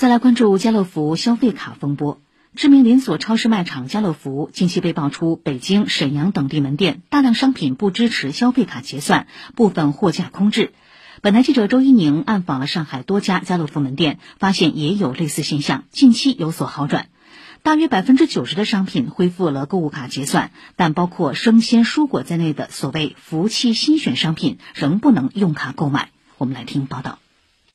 再来关注家乐福消费卡风波。知名连锁超市卖场家乐福近期被爆出北京、沈阳等地门店大量商品不支持消费卡结算，部分货架空置。本台记者周一宁暗访了上海多家家乐福门店，发现也有类似现象，近期有所好转。大约百分之九十的商品恢复了购物卡结算，但包括生鲜蔬果在内的所谓福气新选商品仍不能用卡购买。我们来听报道。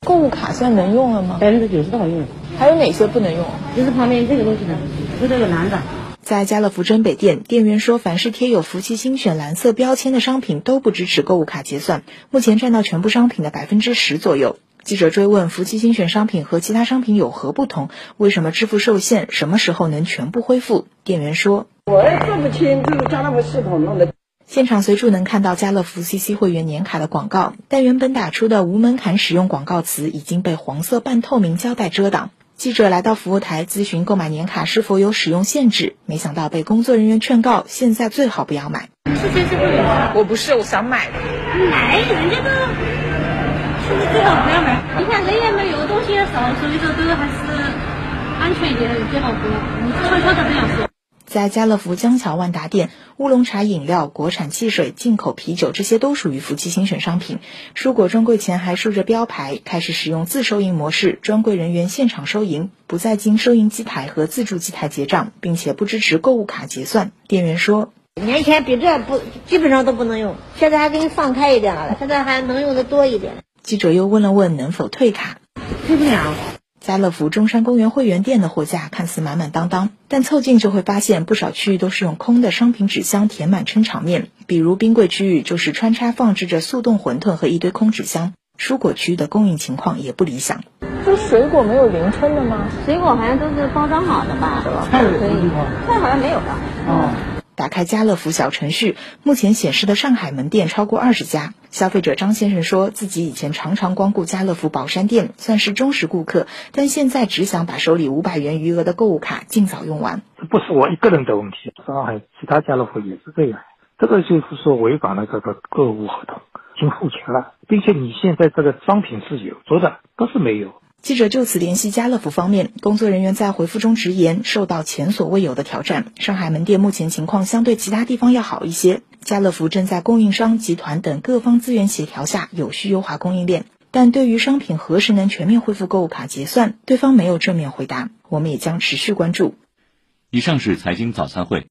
购物卡现在能用了吗？百分之九十都好用。还有哪些不能用？就是旁边这个东西呢，就这个蓝的。在家乐福真北店，店员说，凡是贴有“福气精选”蓝色标签的商品都不支持购物卡结算，目前占到全部商品的百分之十左右。记者追问：“福气精选商品和其他商品有何不同？为什么支付受限？什么时候能全部恢复？”店员说：“我也说不清，就是家乐福系统弄的。”现场随处能看到家乐福 CC 会员年卡的广告，但原本打出的无门槛使用广告词已经被黄色半透明胶带遮挡。记者来到服务台咨询购买年卡是否有使用限制，没想到被工作人员劝告，现在最好不要买。是 CC 会员吗？我不是，我想买。买，人家都现在最好不要买。你看人员没有东西也少，所以说都还是安全一点最好不要。你悄悄的这样说。在家乐福江桥万达店，乌龙茶饮料、国产汽水、进口啤酒，这些都属于福气新选商品。蔬果专柜前还竖着标牌，开始使用自收银模式，专柜人员现场收银，不再经收银机台和自助机台结账，并且不支持购物卡结算。店员说：“年前比这不基本上都不能用，现在还给你放开一点了，现在还能用的多一点。”记者又问了问能否退卡，退不了。家乐福中山公园会员店的货架看似满满当当，但凑近就会发现不少区域都是用空的商品纸箱填满撑场面。比如冰柜区域就是穿插放置着速冻馄饨和一堆空纸箱，蔬果区的供应情况也不理想。这水果没有零称的吗？水果好像都是包装好的吧？菜可以，菜好像没有吧？哦。打开家乐福小程序，目前显示的上海门店超过二十家。消费者张先生说自己以前常常光顾家乐福宝山店，算是忠实顾客，但现在只想把手里五百元余额的购物卡尽早用完。这不是我一个人的问题，上海其他家乐福也是这样。这个就是说违反了这个购物合同，已经付钱了，并且你现在这个商品是有做的，不是没有。记者就此联系家乐福方面，工作人员在回复中直言，受到前所未有的挑战。上海门店目前情况相对其他地方要好一些，家乐福正在供应商、集团等各方资源协调下，有序优化供应链。但对于商品何时能全面恢复购物卡结算，对方没有正面回答。我们也将持续关注。以上是财经早餐会。